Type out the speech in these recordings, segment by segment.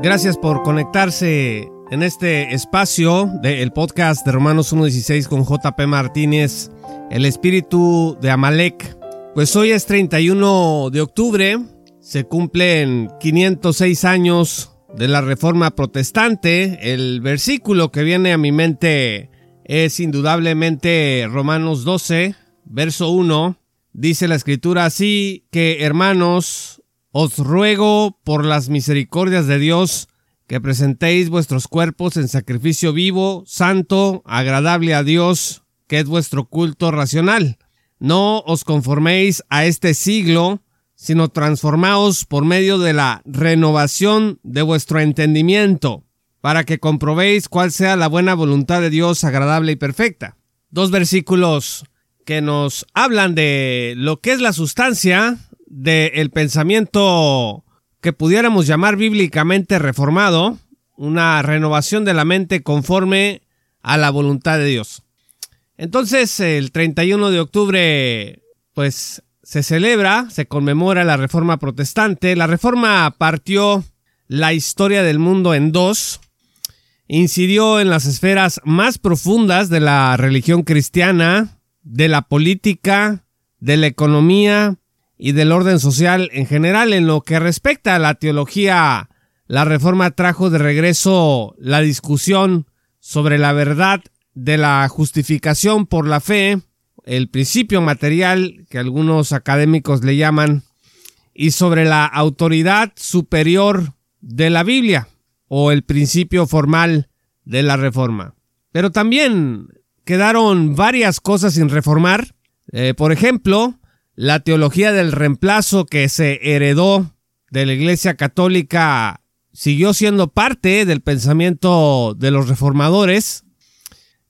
Gracias por conectarse en este espacio del podcast de Romanos 1.16 con JP Martínez, el espíritu de Amalek. Pues hoy es 31 de octubre, se cumplen 506 años de la Reforma Protestante. El versículo que viene a mi mente es indudablemente Romanos 12, verso 1. Dice la escritura así que hermanos, os ruego por las misericordias de Dios que presentéis vuestros cuerpos en sacrificio vivo, santo, agradable a Dios, que es vuestro culto racional. No os conforméis a este siglo, sino transformaos por medio de la renovación de vuestro entendimiento, para que comprobéis cuál sea la buena voluntad de Dios agradable y perfecta. Dos versículos que nos hablan de lo que es la sustancia del pensamiento que pudiéramos llamar bíblicamente reformado, una renovación de la mente conforme a la voluntad de Dios. Entonces, el 31 de octubre, pues se celebra, se conmemora la Reforma Protestante. La Reforma partió la historia del mundo en dos, incidió en las esferas más profundas de la religión cristiana, de la política, de la economía, y del orden social en general. En lo que respecta a la teología, la reforma trajo de regreso la discusión sobre la verdad de la justificación por la fe, el principio material que algunos académicos le llaman, y sobre la autoridad superior de la Biblia o el principio formal de la reforma. Pero también quedaron varias cosas sin reformar. Eh, por ejemplo, la teología del reemplazo que se heredó de la Iglesia Católica siguió siendo parte del pensamiento de los reformadores.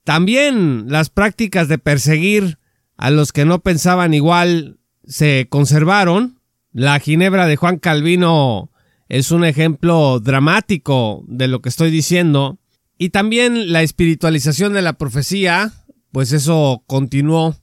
También las prácticas de perseguir a los que no pensaban igual se conservaron. La Ginebra de Juan Calvino es un ejemplo dramático de lo que estoy diciendo. Y también la espiritualización de la profecía, pues eso continuó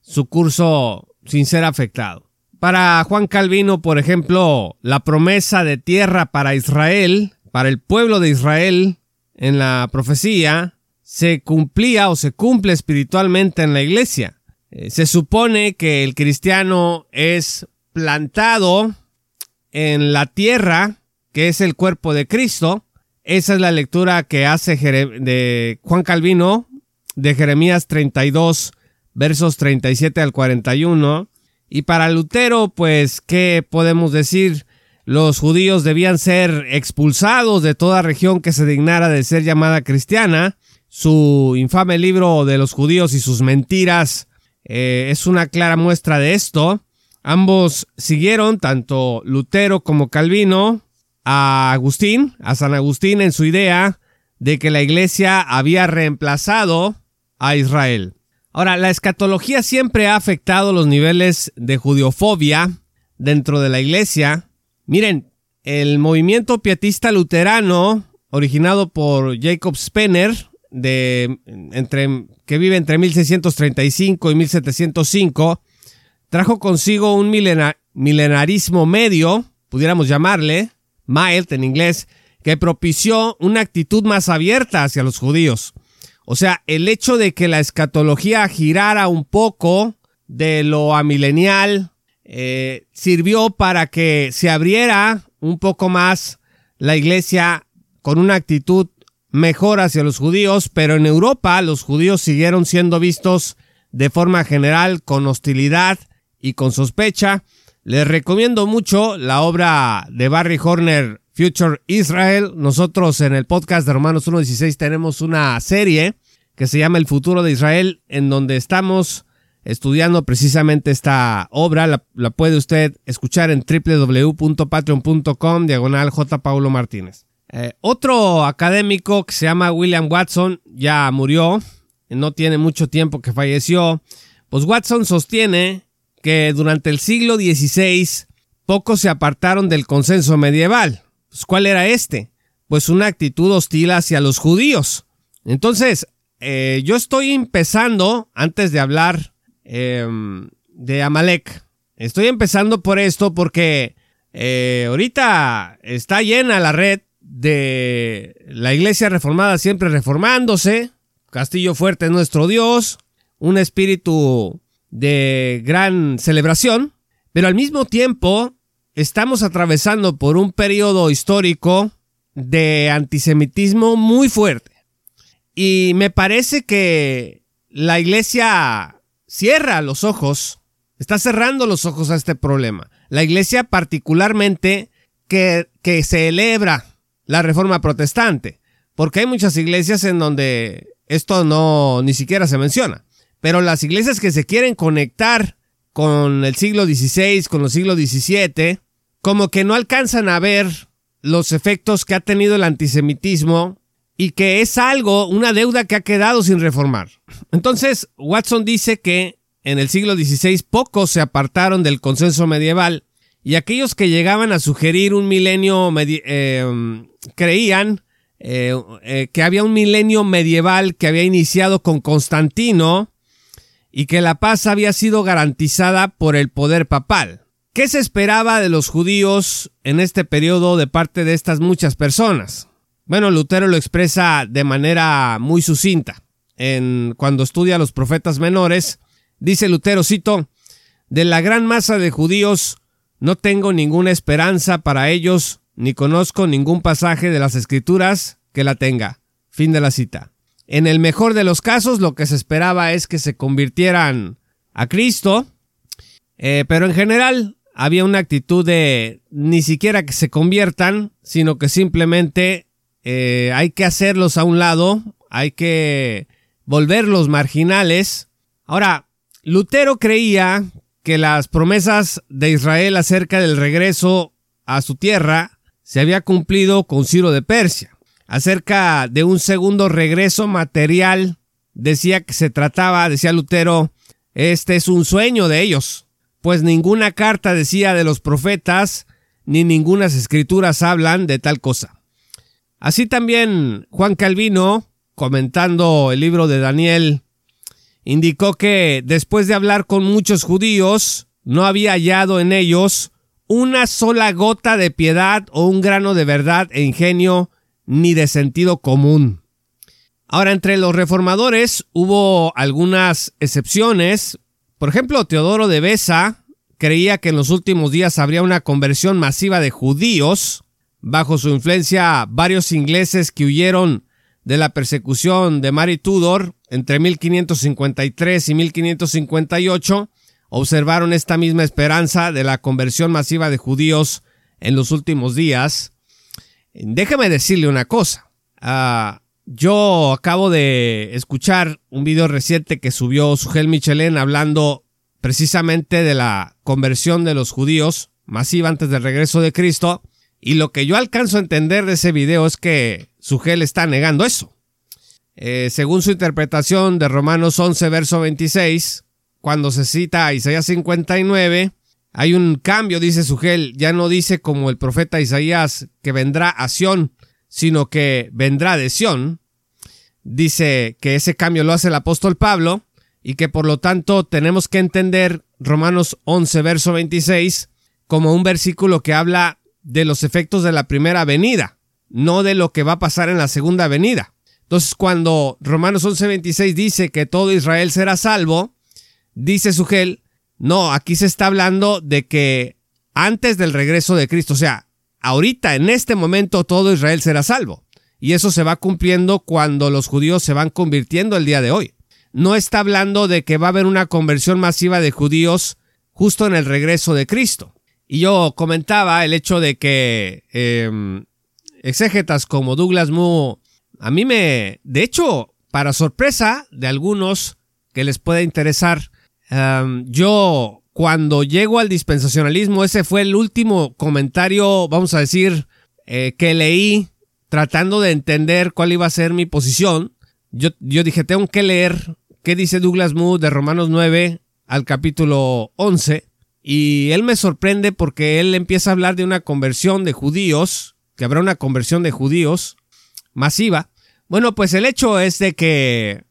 su curso sin ser afectado. Para Juan Calvino, por ejemplo, la promesa de tierra para Israel, para el pueblo de Israel, en la profecía, se cumplía o se cumple espiritualmente en la iglesia. Eh, se supone que el cristiano es plantado en la tierra, que es el cuerpo de Cristo. Esa es la lectura que hace de Juan Calvino de Jeremías 32, versos 37 al 41. Y para Lutero, pues, ¿qué podemos decir? Los judíos debían ser expulsados de toda región que se dignara de ser llamada cristiana. Su infame libro de los judíos y sus mentiras eh, es una clara muestra de esto. Ambos siguieron, tanto Lutero como Calvino, a Agustín, a San Agustín en su idea de que la iglesia había reemplazado a Israel. Ahora, la escatología siempre ha afectado los niveles de judiofobia dentro de la iglesia. Miren, el movimiento pietista luterano, originado por Jacob Spener, de, entre, que vive entre 1635 y 1705, trajo consigo un milenarismo medio, pudiéramos llamarle, mild en inglés, que propició una actitud más abierta hacia los judíos. O sea, el hecho de que la escatología girara un poco de lo amilenial eh, sirvió para que se abriera un poco más la iglesia con una actitud mejor hacia los judíos, pero en Europa los judíos siguieron siendo vistos de forma general con hostilidad y con sospecha. Les recomiendo mucho la obra de Barry Horner, Future Israel. Nosotros en el podcast de Romanos 1.16 tenemos una serie que se llama El futuro de Israel, en donde estamos estudiando precisamente esta obra. La, puede usted escuchar en www.patreon.com diagonal J. Paulo Martínez. Eh, otro académico que se llama William Watson ya murió, no tiene mucho tiempo que falleció. Pues Watson sostiene que durante el siglo XVI pocos se apartaron del consenso medieval. Pues, ¿Cuál era este? Pues una actitud hostil hacia los judíos. Entonces, eh, yo estoy empezando, antes de hablar em, de Amalek, estoy empezando por esto porque eh, ahorita está llena la red de la iglesia reformada siempre reformándose, Castillo fuerte es nuestro Dios, un espíritu de gran celebración, pero al mismo tiempo estamos atravesando por un periodo histórico de antisemitismo muy fuerte. Y me parece que la iglesia cierra los ojos, está cerrando los ojos a este problema. La iglesia particularmente que, que celebra la reforma protestante, porque hay muchas iglesias en donde esto no ni siquiera se menciona. Pero las iglesias que se quieren conectar con el siglo XVI, con el siglo XVII, como que no alcanzan a ver los efectos que ha tenido el antisemitismo y que es algo, una deuda que ha quedado sin reformar. Entonces, Watson dice que en el siglo XVI pocos se apartaron del consenso medieval y aquellos que llegaban a sugerir un milenio eh, creían eh, eh, que había un milenio medieval que había iniciado con Constantino y que la paz había sido garantizada por el poder papal. ¿Qué se esperaba de los judíos en este periodo de parte de estas muchas personas? Bueno, Lutero lo expresa de manera muy sucinta. En, cuando estudia a los profetas menores, dice Lutero, cito, de la gran masa de judíos no tengo ninguna esperanza para ellos, ni conozco ningún pasaje de las escrituras que la tenga. Fin de la cita. En el mejor de los casos, lo que se esperaba es que se convirtieran a Cristo, eh, pero en general había una actitud de ni siquiera que se conviertan, sino que simplemente eh, hay que hacerlos a un lado, hay que volverlos marginales. Ahora, Lutero creía que las promesas de Israel acerca del regreso a su tierra se había cumplido con Ciro de Persia acerca de un segundo regreso material. Decía que se trataba, decía Lutero, este es un sueño de ellos, pues ninguna carta decía de los profetas, ni ningunas escrituras hablan de tal cosa. Así también Juan Calvino, comentando el libro de Daniel, indicó que después de hablar con muchos judíos, no había hallado en ellos una sola gota de piedad o un grano de verdad e ingenio ni de sentido común. Ahora, entre los reformadores hubo algunas excepciones. Por ejemplo, Teodoro de Besa creía que en los últimos días habría una conversión masiva de judíos. Bajo su influencia, varios ingleses que huyeron de la persecución de Mary Tudor entre 1553 y 1558 observaron esta misma esperanza de la conversión masiva de judíos en los últimos días. Déjame decirle una cosa. Ah, yo acabo de escuchar un video reciente que subió Sugel Michelin hablando precisamente de la conversión de los judíos masiva antes del regreso de Cristo. Y lo que yo alcanzo a entender de ese video es que Sugel está negando eso. Eh, según su interpretación de Romanos 11, verso 26, cuando se cita Isaías 59, hay un cambio, dice Sugel, ya no dice como el profeta Isaías que vendrá a Sión, sino que vendrá de Sión. Dice que ese cambio lo hace el apóstol Pablo y que por lo tanto tenemos que entender Romanos 11, verso 26 como un versículo que habla de los efectos de la primera venida, no de lo que va a pasar en la segunda venida. Entonces, cuando Romanos 11, 26 dice que todo Israel será salvo, dice Sugel, no, aquí se está hablando de que antes del regreso de Cristo, o sea, ahorita, en este momento, todo Israel será salvo. Y eso se va cumpliendo cuando los judíos se van convirtiendo el día de hoy. No está hablando de que va a haber una conversión masiva de judíos justo en el regreso de Cristo. Y yo comentaba el hecho de que eh, exégetas como Douglas Moo, a mí me, de hecho, para sorpresa de algunos que les pueda interesar, yo, cuando llego al dispensacionalismo, ese fue el último comentario, vamos a decir, eh, que leí tratando de entender cuál iba a ser mi posición. Yo, yo dije, tengo que leer qué dice Douglas Mood de Romanos 9 al capítulo 11. Y él me sorprende porque él empieza a hablar de una conversión de judíos, que habrá una conversión de judíos masiva. Bueno, pues el hecho es de que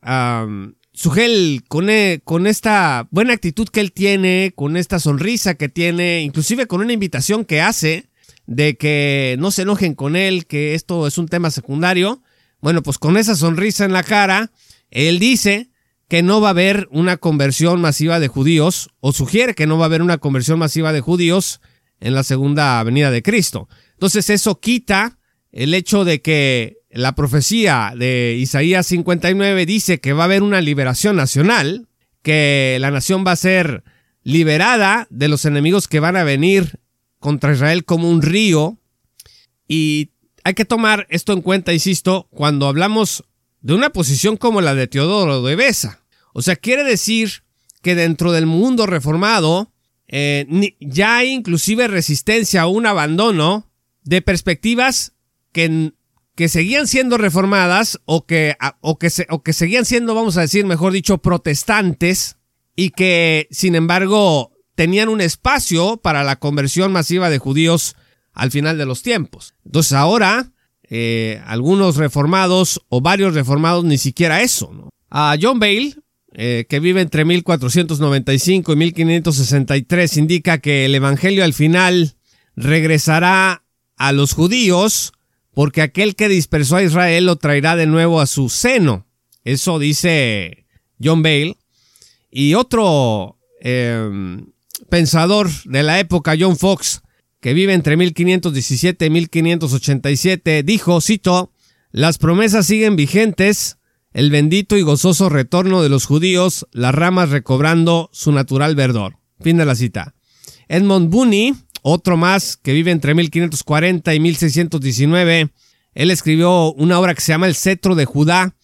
Sugel, con, e, con esta buena actitud que él tiene, con esta sonrisa que tiene, inclusive con una invitación que hace de que no se enojen con él, que esto es un tema secundario. Bueno, pues con esa sonrisa en la cara, él dice que no va a haber una conversión masiva de judíos, o sugiere que no va a haber una conversión masiva de judíos en la segunda venida de Cristo. Entonces eso quita el hecho de que la profecía de Isaías 59 dice que va a haber una liberación nacional, que la nación va a ser liberada de los enemigos que van a venir contra Israel como un río. Y hay que tomar esto en cuenta, insisto, cuando hablamos de una posición como la de Teodoro de Besa. O sea, quiere decir que dentro del mundo reformado eh, ya hay inclusive resistencia o un abandono de perspectivas que, que seguían siendo reformadas o que, o, que o que seguían siendo, vamos a decir, mejor dicho, protestantes y que, sin embargo, tenían un espacio para la conversión masiva de judíos al final de los tiempos. Entonces ahora, eh, algunos reformados o varios reformados ni siquiera eso. ¿no? A John Bale, eh, que vive entre 1495 y 1563, indica que el Evangelio al final regresará a los judíos porque aquel que dispersó a Israel lo traerá de nuevo a su seno. Eso dice John Bale. Y otro eh, pensador de la época, John Fox, que vive entre 1517 y 1587, dijo, cito, las promesas siguen vigentes, el bendito y gozoso retorno de los judíos, las ramas recobrando su natural verdor. Fin de la cita. Edmond Booney, otro más que vive entre 1540 y 1619, él escribió una obra que se llama El cetro de Judá,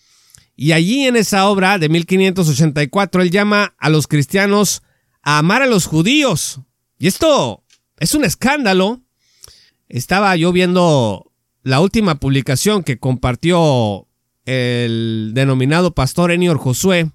y allí en esa obra de 1584 él llama a los cristianos a amar a los judíos. Y esto es un escándalo. Estaba yo viendo la última publicación que compartió el denominado pastor Enior Josué.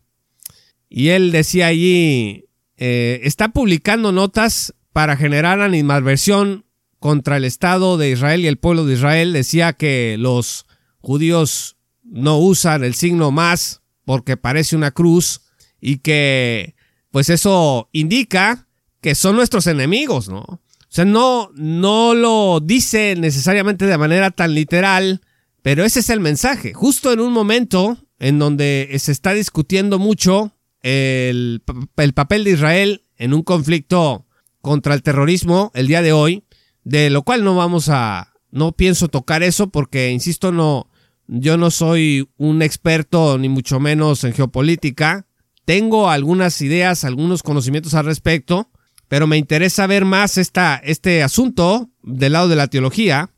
Y él decía allí, eh, está publicando notas para generar animadversión contra el Estado de Israel y el pueblo de Israel. Decía que los judíos no usan el signo más porque parece una cruz y que pues eso indica que son nuestros enemigos, ¿no? O sea, no, no lo dice necesariamente de manera tan literal, pero ese es el mensaje. Justo en un momento en donde se está discutiendo mucho el, el papel de Israel en un conflicto contra el terrorismo el día de hoy, de lo cual no vamos a, no pienso tocar eso porque, insisto, no, yo no soy un experto ni mucho menos en geopolítica, tengo algunas ideas, algunos conocimientos al respecto, pero me interesa ver más esta, este asunto del lado de la teología.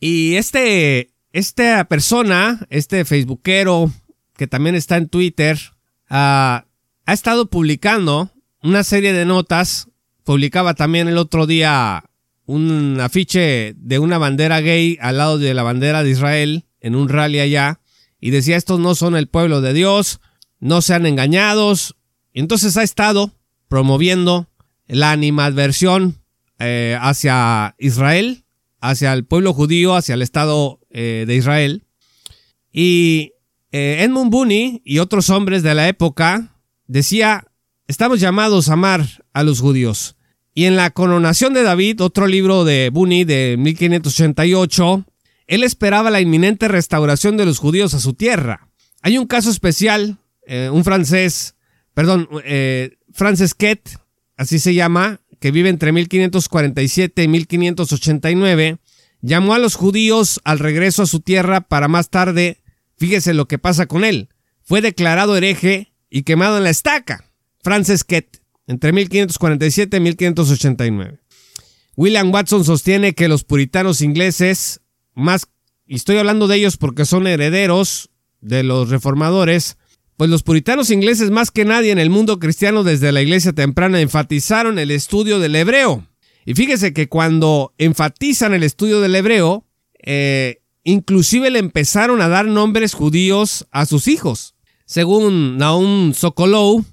Y este, esta persona, este facebookero que también está en Twitter, ah, ha estado publicando una serie de notas. Publicaba también el otro día un afiche de una bandera gay al lado de la bandera de Israel en un rally allá y decía estos no son el pueblo de Dios, no sean engañados. Entonces ha estado promoviendo la animadversión eh, hacia Israel, hacia el pueblo judío, hacia el Estado eh, de Israel. Y eh, Edmund Booney y otros hombres de la época decía, estamos llamados a amar a los judíos. Y en la coronación de David, otro libro de Booney de 1588, él esperaba la inminente restauración de los judíos a su tierra. Hay un caso especial eh, un francés, perdón, eh, así se llama, que vive entre 1547 y 1589, llamó a los judíos al regreso a su tierra para más tarde, fíjese lo que pasa con él, fue declarado hereje y quemado en la estaca. Frances Kett, entre 1547 y 1589. William Watson sostiene que los puritanos ingleses, más, y estoy hablando de ellos porque son herederos de los reformadores, pues los puritanos ingleses más que nadie en el mundo cristiano desde la iglesia temprana enfatizaron el estudio del hebreo. Y fíjese que cuando enfatizan el estudio del hebreo, eh, inclusive le empezaron a dar nombres judíos a sus hijos. Según Naum Sokolov,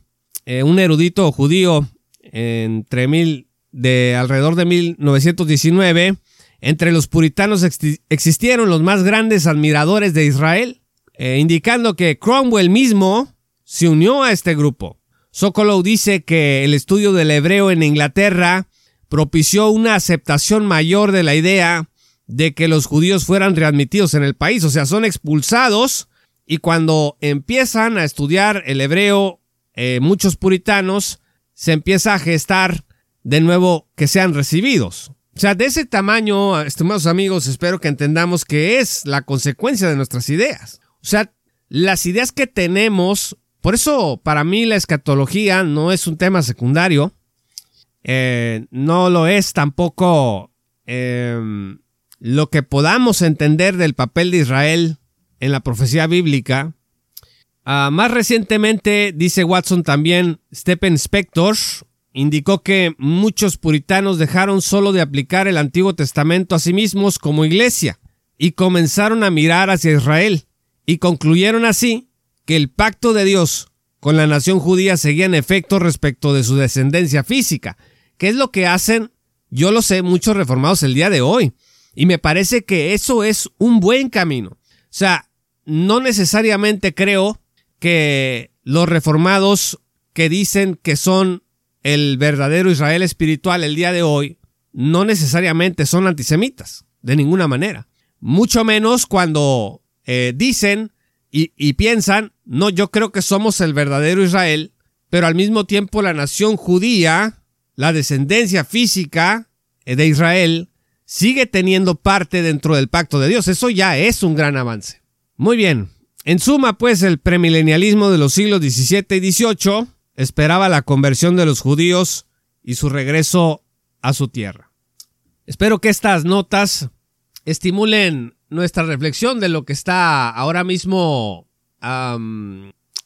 eh, un erudito judío entre mil, de alrededor de 1919, entre los puritanos existieron los más grandes admiradores de Israel eh, indicando que Cromwell mismo se unió a este grupo. Sokolov dice que el estudio del hebreo en Inglaterra propició una aceptación mayor de la idea de que los judíos fueran readmitidos en el país, o sea, son expulsados y cuando empiezan a estudiar el hebreo, eh, muchos puritanos, se empieza a gestar de nuevo que sean recibidos. O sea, de ese tamaño, estimados amigos, espero que entendamos que es la consecuencia de nuestras ideas. O sea, las ideas que tenemos, por eso para mí la escatología no es un tema secundario, eh, no lo es tampoco em, lo que podamos entender del papel de Israel en la profecía bíblica. Ah, más recientemente, dice Watson también, Stephen Spector indicó que muchos puritanos dejaron solo de aplicar el Antiguo Testamento a sí mismos como iglesia y comenzaron a mirar hacia Israel y concluyeron así que el pacto de Dios con la nación judía seguía en efecto respecto de su descendencia física, ¿Qué es lo que hacen? Yo lo sé, muchos reformados el día de hoy. Y me parece que eso es un buen camino. O sea, no necesariamente creo que los reformados que dicen que son el verdadero Israel espiritual el día de hoy, no necesariamente son antisemitas, de ninguna manera. Mucho menos cuando eh, dicen y, y piensan, no, yo creo que somos el verdadero Israel, pero al mismo tiempo la nación judía la descendencia física de Israel sigue teniendo parte dentro del pacto de Dios. Eso ya es un gran avance. Muy bien. En suma, pues, el premilenialismo de los siglos XVII y XVIII esperaba la conversión de los judíos y su regreso a su tierra. Espero que estas notas estimulen nuestra reflexión de lo que está ahora mismo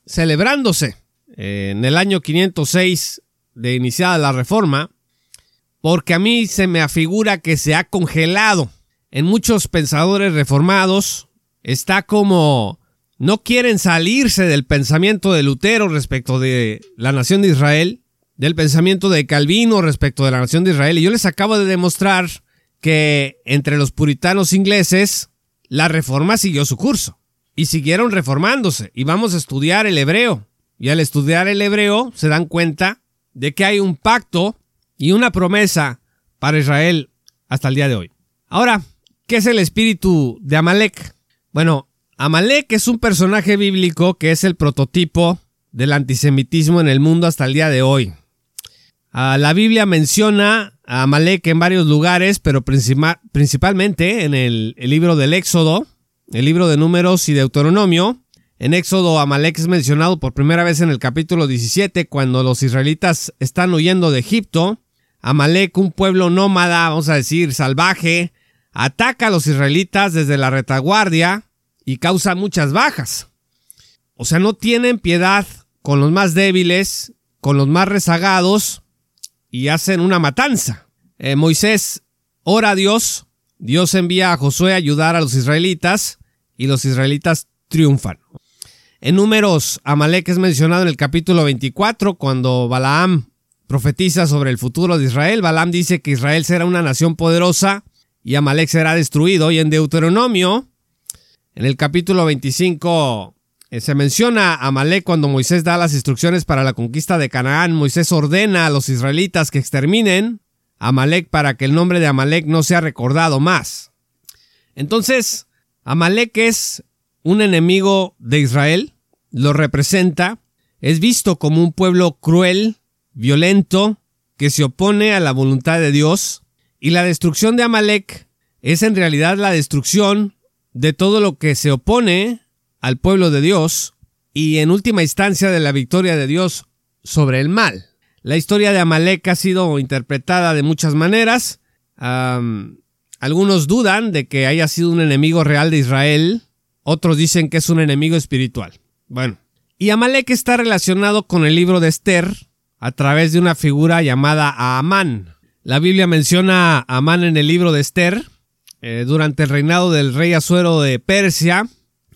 celebrándose. En el año 506 de iniciada la reforma, porque a mí se me afigura que se ha congelado. En muchos pensadores reformados está como no quieren salirse del pensamiento de Lutero respecto de la nación de Israel, del pensamiento de Calvino respecto de la nación de Israel. Y yo les acabo de demostrar que entre los puritanos ingleses la reforma siguió su curso y siguieron reformándose. Y vamos a estudiar el hebreo. Y al estudiar el hebreo se dan cuenta de que hay un pacto y una promesa para Israel hasta el día de hoy. Ahora, ¿qué es el espíritu de Amalek? Bueno, Amalek es un personaje bíblico que es el prototipo del antisemitismo en el mundo hasta el día de hoy. Ah, la Biblia menciona a Amalek en varios lugares, pero principalmente en el, el libro del Éxodo, el libro de Números y Deuteronomio, en Éxodo, Amalek es mencionado por primera vez en el capítulo 17, cuando los israelitas están huyendo de Egipto. Amalek, un pueblo nómada, vamos a decir, salvaje, ataca a los israelitas desde la retaguardia y causa muchas bajas. O sea, no tienen piedad con los más débiles, con los más rezagados y hacen una matanza. Eh, Moisés ora a Dios, Dios envía a Josué a ayudar a los israelitas y los israelitas triunfan. En números, Amalek es mencionado en el capítulo 24 cuando Balaam profetiza sobre el futuro de Israel. Balaam dice que Israel será una nación poderosa y Amalek será destruido. Y en Deuteronomio, en el capítulo 25, eh, se menciona a Amalek cuando Moisés da las instrucciones para la conquista de Canaán. Moisés ordena a los israelitas que exterminen a Amalek para que el nombre de Amalek no sea recordado más. Entonces, Amalek es un enemigo de Israel, lo representa, es visto como un pueblo cruel, violento, que se opone a la voluntad de Dios, y la destrucción de Amalek es en realidad la destrucción de todo lo que se opone al pueblo de Dios y en última instancia de la victoria de Dios sobre el mal. La historia de Amalek ha sido interpretada de muchas maneras. algunos dudan de que haya sido un enemigo real de Israel, otros dicen que es un enemigo espiritual. Bueno, y Amalek está relacionado con el libro de Esther a través de una figura llamada Amán. La Biblia menciona a Amán en el libro de Esther. Eh, durante el reinado del rey Asuero de Persia,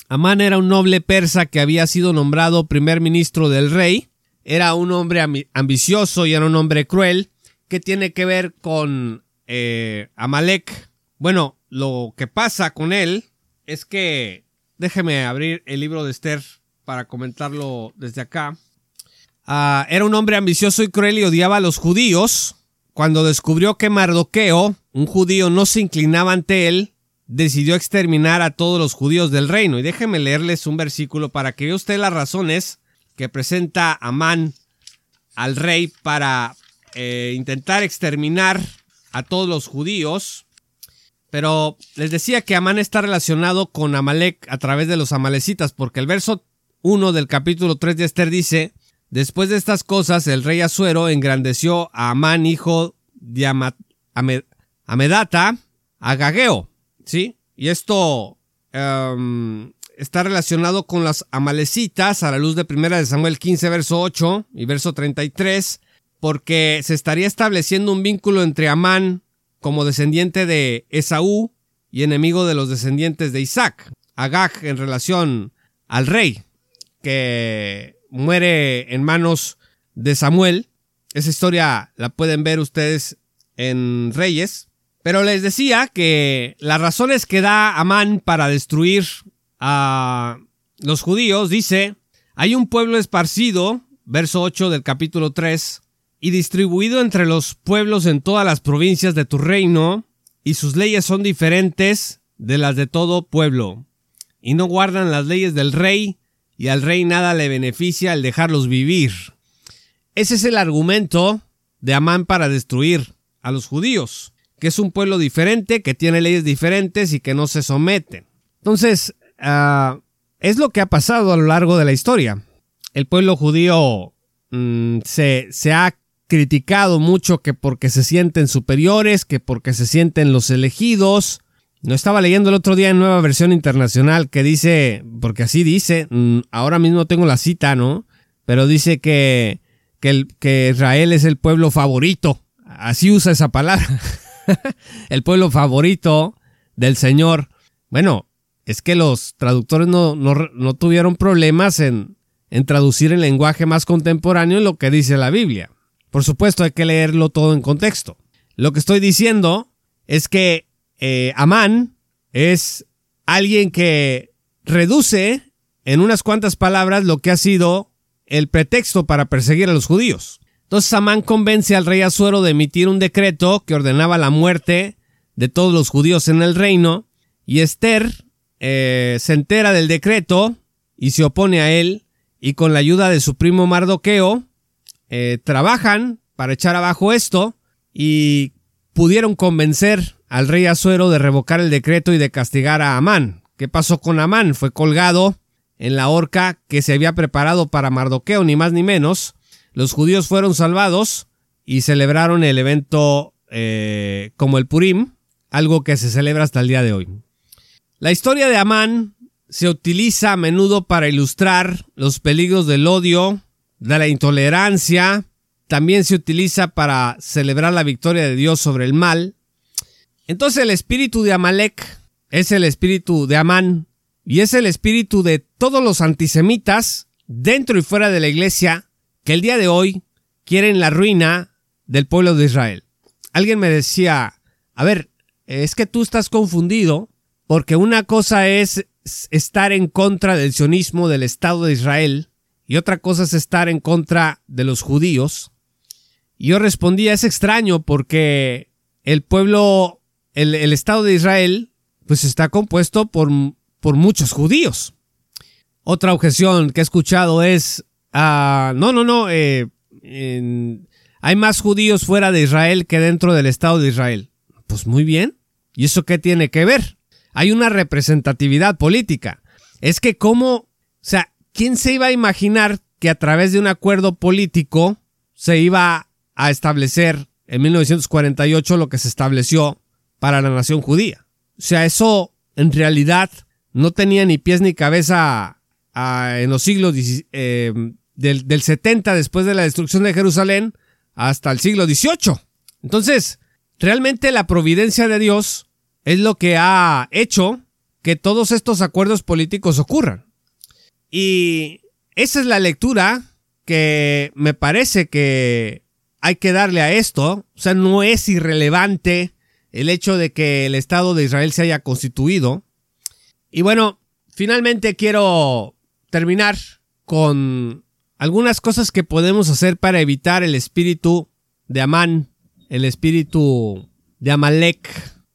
Amán era un noble persa que había sido nombrado primer ministro del rey. Era un hombre ambicioso y era un hombre cruel. ¿Qué tiene que ver con eh, Amalek? Bueno, lo que pasa con él es que Déjeme abrir el libro de Esther para comentarlo desde acá. Ah, era un hombre ambicioso y cruel y odiaba a los judíos, cuando descubrió que Mardoqueo, un judío, no se inclinaba ante él, decidió exterminar a todos los judíos del reino. Y déjenme leerles un versículo para que vea usted las razones que presenta Amán al rey para eh, intentar exterminar a todos los judíos. Pero les decía que Amán está relacionado con Amalek a través de los amalecitas, porque el verso 1 del capítulo 3 de Esther dice, Después de estas cosas, el rey Asuero engrandeció a Amán, hijo de Amedata, a ¿sí? Y esto em, está relacionado con las amalecitas a la luz de 1 de Samuel 15, verso 8 y verso 33, porque se estaría estableciendo un vínculo entre Amán como descendiente de Esaú y enemigo de los descendientes de Isaac, Agag en relación al rey, que muere en manos de Samuel. Esa historia la pueden ver ustedes en Reyes. Pero les decía que las razones que da Amán para destruir a los judíos, dice, hay un pueblo esparcido, verso 8 del capítulo 3, y distribuido entre los pueblos en todas las provincias de tu reino, y sus leyes son diferentes de las de todo pueblo, y no guardan las leyes del rey, y al rey nada le beneficia al dejarlos vivir. Ese es el argumento de Amán para destruir a los judíos, que es un pueblo diferente, que tiene leyes diferentes y que no se someten. Entonces, uh, es lo que ha pasado a lo largo de la historia. El pueblo judío mm, se, se ha criticado mucho que porque se sienten superiores, que porque se sienten los elegidos. No estaba leyendo el otro día en nueva versión internacional que dice, porque así dice, mm, ahora mismo tengo la cita, ¿no? Pero dice que, que Israel es el pueblo favorito. Así usa esa palabra. el pueblo favorito del Señor. Bueno, es que los traductores no, no, no tuvieron problemas en, en traducir el lenguaje más contemporáneo lo que dice la Biblia. Por supuesto, hay que leerlo todo en contexto. Lo que estoy diciendo es que eh, Amán es alguien que reduce en unas cuantas palabras lo que ha sido el pretexto para perseguir a los judíos. Entonces Amán convence al rey Azuero de emitir un decreto que ordenaba la muerte de todos los judíos en el reino, y Esther eh, se entera del decreto y se opone a él, y con la ayuda de su primo Mardoqueo, eh, trabajan para echar abajo esto y pudieron convencer al rey Azuero de revocar el decreto y de castigar a Amán. ¿Qué pasó con Amán? Fue colgado en la horca que se había preparado para Mardoqueo, ni más ni menos. Los judíos fueron salvados y celebraron el evento eh, como el Purim, algo que se celebra hasta el día de hoy. La historia de Amán se utiliza a menudo para ilustrar los peligros del odio, de la intolerancia, también se utiliza para celebrar la victoria de Dios sobre el mal. Entonces el espíritu de Amalek es el espíritu de Amán y es el espíritu de todos los antisemitas dentro y fuera de la iglesia que el día de hoy quieren la ruina del pueblo de Israel. Alguien me decía, a ver, es que tú estás confundido porque una cosa es estar en contra del sionismo del Estado de Israel y otra cosa es estar en contra de los judíos. Y yo respondía, es extraño porque el pueblo, el, Estado de Israel, pues está compuesto por, por muchos judíos. Otra objeción que he escuchado es, ah, no, no, no, eh, hay más judíos fuera de Israel que dentro del Estado de Israel. Pues muy bien. ¿Y eso qué tiene que ver? Hay una representatividad política. Es que cómo, o sea, ¿quién se iba a imaginar que a través de un acuerdo político se iba a establecer en 1948 lo que se estableció para la nación judía? O sea, eso en realidad no tenía ni pies ni cabeza en los siglos eh, del, del 70 después de la destrucción de Jerusalén hasta el siglo XVIII. Entonces, realmente la providencia de Dios es lo que ha hecho que todos estos acuerdos políticos ocurran. Y esa es la lectura que me parece que hay que darle a esto. O sea, no es irrelevante el hecho de que el Estado de Israel se haya constituido. Y bueno, finalmente quiero terminar con algunas cosas que podemos hacer para evitar el espíritu de Amán el espíritu de Amalek.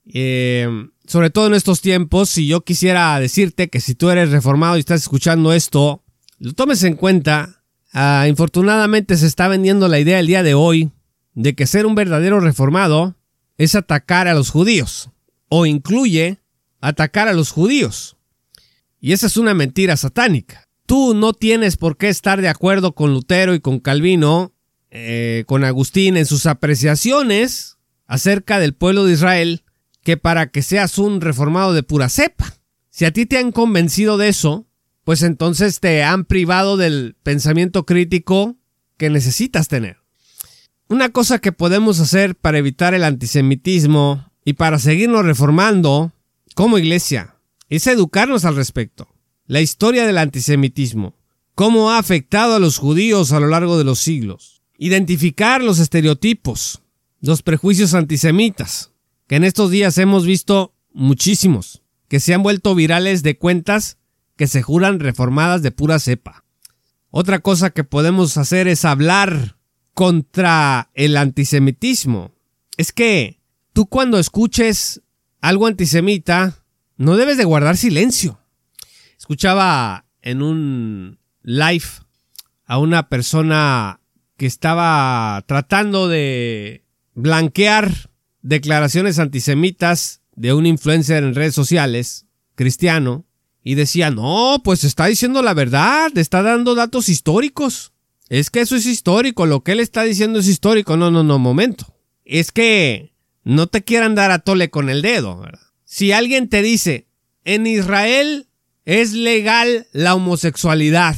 Eh, sobre todo en estos tiempos, si yo quisiera decirte que si tú eres reformado y estás escuchando esto, lo tomes en cuenta. Ah, infortunadamente se está vendiendo la idea el día de hoy de que ser un verdadero reformado es atacar a los judíos, o incluye atacar a los judíos. Y esa es una mentira satánica. Tú no tienes por qué estar de acuerdo con Lutero y con Calvino, eh, con Agustín en sus apreciaciones acerca del pueblo de Israel, que para que seas un reformado de pura cepa. Si a ti te han convencido de eso, pues entonces te han privado del pensamiento crítico que necesitas tener. Una cosa que podemos hacer para evitar el antisemitismo y para seguirnos reformando como iglesia es educarnos al respecto. La historia del antisemitismo, cómo ha afectado a los judíos a lo largo de los siglos. Identificar los estereotipos, los prejuicios antisemitas, que en estos días hemos visto muchísimos, que se han vuelto virales de cuentas que se juran reformadas de pura cepa. Otra cosa que podemos hacer es hablar contra el antisemitismo. Es que tú cuando escuches algo antisemita, no debes de guardar silencio. Escuchaba en un live a una persona que estaba tratando de blanquear declaraciones antisemitas de un influencer en redes sociales, cristiano, y decía, no, pues está diciendo la verdad, está dando datos históricos. Es que eso es histórico, lo que él está diciendo es histórico. No, no, no, momento. Es que no te quieran dar a tole con el dedo, ¿verdad? Si alguien te dice, en Israel es legal la homosexualidad,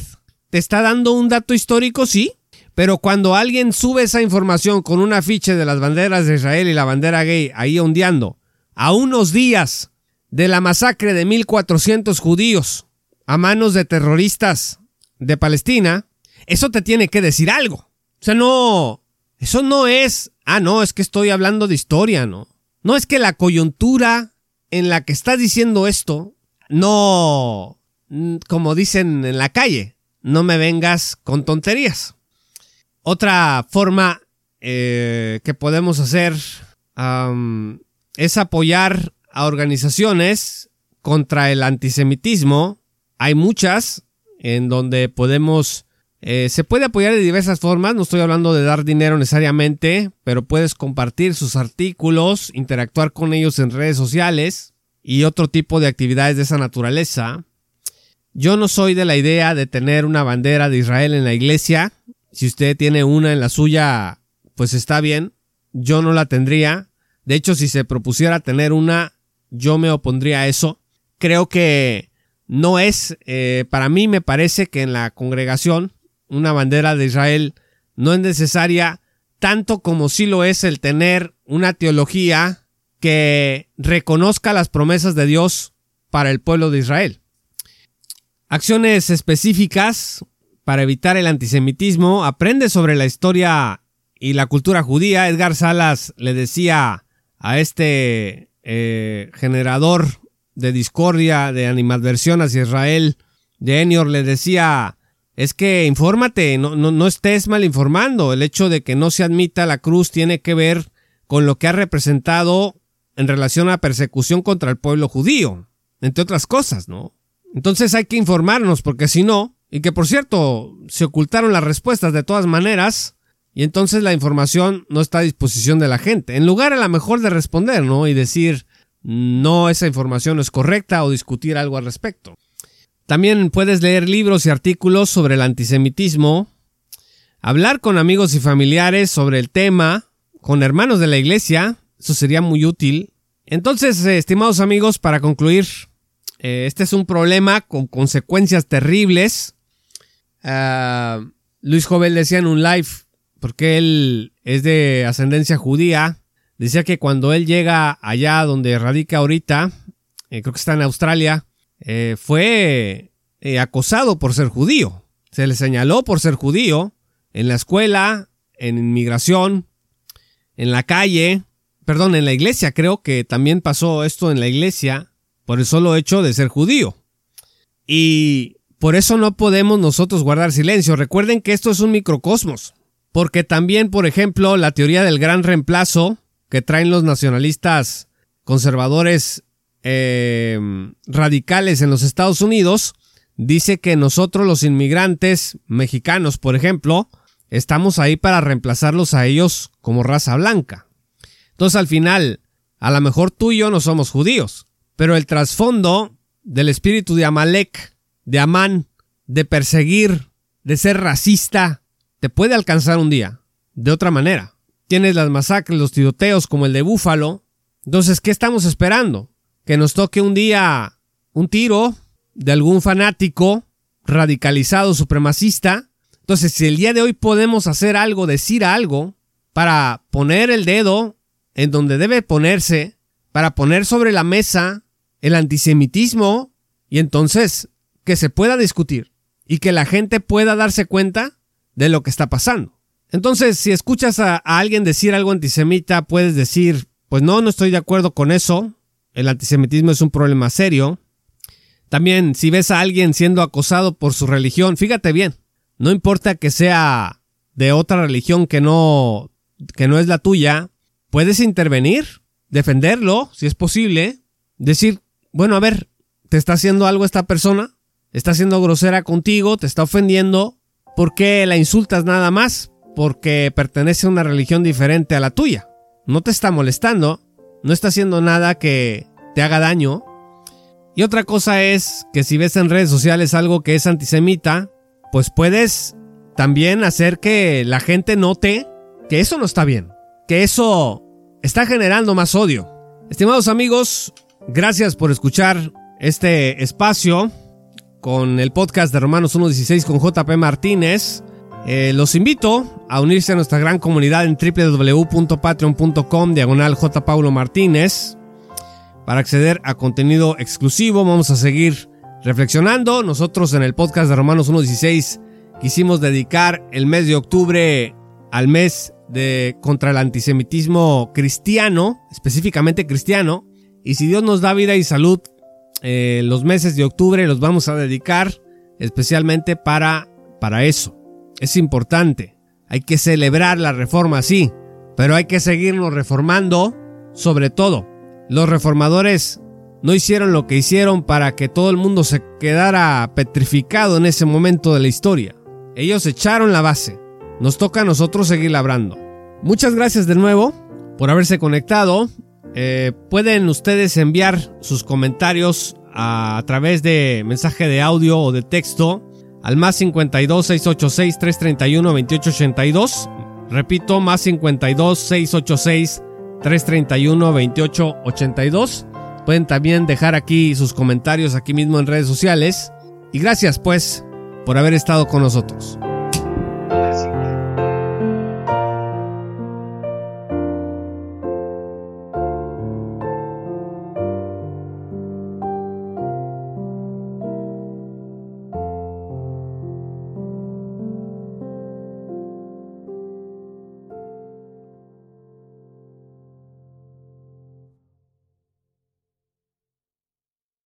¿te está dando un dato histórico? Sí. Pero cuando alguien sube esa información con un afiche de las banderas de Israel y la bandera gay ahí ondeando, a unos días de la masacre de 1400 judíos a manos de terroristas de Palestina, eso te tiene que decir algo. O sea, no, eso no es, ah, no, es que estoy hablando de historia, no. No es que la coyuntura en la que estás diciendo esto, no, como dicen en la calle, no me vengas con tonterías. Otra forma eh, que podemos hacer es apoyar a organizaciones contra el antisemitismo. Hay muchas en donde podemos... Eh, se puede apoyar de diversas formas, no estoy hablando de dar dinero necesariamente, pero puedes compartir sus artículos, interactuar con ellos en redes sociales y otro tipo de actividades de esa naturaleza. Yo no soy de la idea de tener una bandera de Israel en la iglesia, si usted tiene una en la suya, pues está bien. Yo no la tendría. De hecho, si se propusiera tener una, yo me opondría a eso. Creo que no es, eh, para mí me parece que en la congregación una bandera de Israel no es necesaria tanto como sí lo es el tener una teología que reconozca las promesas de Dios para el pueblo de Israel. Acciones específicas para evitar el antisemitismo, aprende sobre la historia y la cultura judía. Edgar Salas le decía a este eh, generador de discordia, de animadversión hacia Israel, de Enior, le decía, es que infórmate, no, no, no estés mal informando. El hecho de que no se admita la cruz tiene que ver con lo que ha representado en relación a la persecución contra el pueblo judío, entre otras cosas, ¿no? Entonces hay que informarnos, porque si no, y que por cierto, se ocultaron las respuestas de todas maneras. Y entonces la información no está a disposición de la gente. En lugar a lo mejor de responder, ¿no? Y decir, no, esa información no es correcta o discutir algo al respecto. También puedes leer libros y artículos sobre el antisemitismo, hablar con amigos y familiares sobre el tema, con hermanos de la iglesia, eso sería muy útil. Entonces, eh, estimados amigos, para concluir, eh, este es un problema con consecuencias terribles Ah, Luis Jovel decía en un live, porque él es de ascendencia judía, decía que cuando él llega allá donde radica ahorita, eh, creo que está en Australia, fue acosado por ser judío. Se le señaló por ser judío en la escuela, en inmigración, en la calle, perdón, en la iglesia. Creo que también pasó esto en la iglesia por el solo hecho de ser judío. Y por eso no podemos nosotros guardar silencio. Recuerden que esto es un microcosmos. Porque también, por ejemplo, la teoría del gran reemplazo que traen los nacionalistas conservadores eh, radicales en los Estados Unidos, dice que nosotros los inmigrantes mexicanos, por ejemplo, estamos ahí para reemplazarlos a ellos como raza blanca. Entonces al final, a lo mejor tú y yo no somos judíos, pero el trasfondo del espíritu de Amalek, de Amán, de perseguir, de ser racista, te puede alcanzar un día, de otra manera. Tienes las masacres, los tiroteos como el de Búfalo. Entonces, ¿qué estamos esperando? Que nos toque un día un tiro de algún fanático radicalizado supremacista. Entonces, si el día de hoy podemos hacer algo, decir algo, para poner el dedo en donde debe ponerse, para poner sobre la mesa el antisemitismo, y entonces que se pueda discutir y que la gente pueda darse cuenta de lo que está pasando. Entonces, si escuchas a, alguien decir algo antisemita, puedes decir, pues no, no estoy de acuerdo con eso. El antisemitismo es un problema serio. También, si ves a alguien siendo acosado por su religión, fíjate bien, no importa que sea de otra religión que no, que no es la tuya, puedes intervenir, defenderlo, si es posible, decir, bueno, a ver, ¿te está haciendo algo esta persona? ¿Está siendo grosera contigo? ¿Te está ofendiendo? ¿Por qué la insultas nada más? Porque pertenece a una religión diferente a la tuya. No te está molestando, no está haciendo nada que te haga daño. Y otra cosa es que si ves en redes sociales algo que es antisemita, pues puedes también hacer que la gente note que eso no está bien, que eso está generando más odio. Estimados amigos, gracias por escuchar este espacio con el podcast de Romanos 1.16 con JP Martínez. Eh, los invito a unirse a nuestra gran comunidad en www.patreon.com diagonal Martínez para acceder a contenido exclusivo. Vamos a seguir reflexionando. Nosotros en el podcast de Romanos 1.16 quisimos dedicar el mes de octubre al mes de contra el antisemitismo cristiano, específicamente cristiano. Y si Dios nos da vida y salud, eh, los meses de octubre los vamos a dedicar especialmente para, para eso. Es importante. Hay que celebrar la reforma, sí, pero hay que seguirnos reformando. Sobre todo, los reformadores no hicieron lo que hicieron para que todo el mundo se quedara petrificado en ese momento de la historia. Ellos echaron la base. Nos toca a nosotros seguir labrando. Muchas gracias de nuevo por haberse conectado. Eh, pueden ustedes enviar sus comentarios a, través de mensaje de audio o de texto al más 52 686 331 2882. Repito, más 52 686 331 2882. Pueden también dejar aquí sus comentarios aquí mismo en redes sociales. Y gracias pues por haber estado con nosotros.